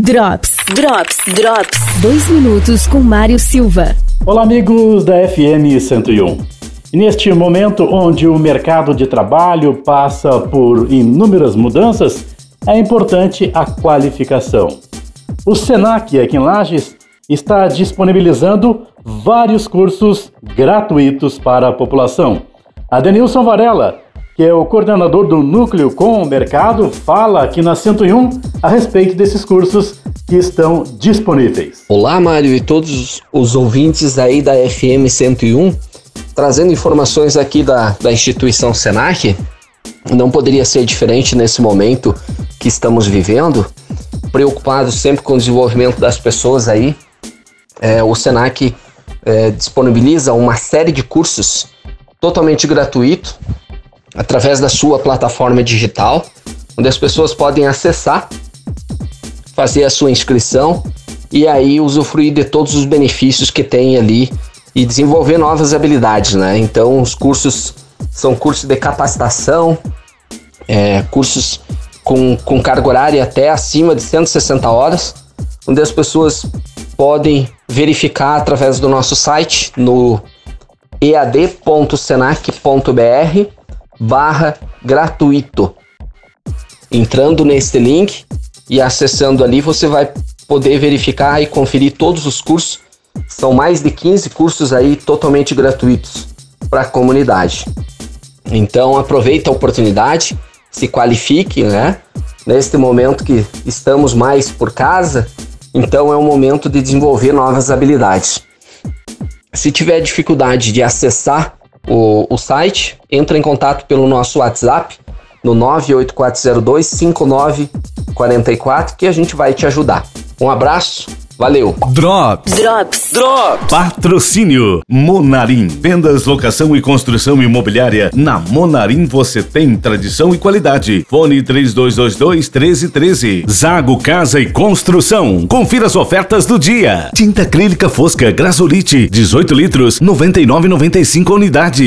Drops, Drops, Drops. Dois minutos com Mário Silva. Olá, amigos da FM 101. E neste momento onde o mercado de trabalho passa por inúmeras mudanças, é importante a qualificação. O SENAC aqui em Lages está disponibilizando vários cursos gratuitos para a população. A Denilson Varela que é o coordenador do Núcleo com o Mercado, fala aqui na 101 a respeito desses cursos que estão disponíveis. Olá, Mário e todos os ouvintes aí da FM 101, trazendo informações aqui da, da instituição Senac. Não poderia ser diferente nesse momento que estamos vivendo, preocupados sempre com o desenvolvimento das pessoas aí. É, o Senac é, disponibiliza uma série de cursos totalmente gratuito através da sua plataforma digital, onde as pessoas podem acessar, fazer a sua inscrição e aí usufruir de todos os benefícios que tem ali e desenvolver novas habilidades, né? Então, os cursos são cursos de capacitação, é, cursos com, com carga horária até acima de 160 horas, onde as pessoas podem verificar através do nosso site no ead.senac.br barra gratuito. Entrando neste link e acessando ali, você vai poder verificar e conferir todos os cursos. São mais de 15 cursos aí totalmente gratuitos para a comunidade. Então aproveita a oportunidade, se qualifique, né? Neste momento que estamos mais por casa, então é o momento de desenvolver novas habilidades. Se tiver dificuldade de acessar o, o site, entra em contato pelo nosso WhatsApp no 98402 5944 que a gente vai te ajudar. Um abraço Valeu. Drops. Drops. Drops. Patrocínio. Monarim. Vendas, locação e construção imobiliária. Na Monarim você tem tradição e qualidade. Fone 3222 1313. Zago Casa e Construção. Confira as ofertas do dia. Tinta acrílica fosca Grasolite. 18 litros. 99,95 unidade.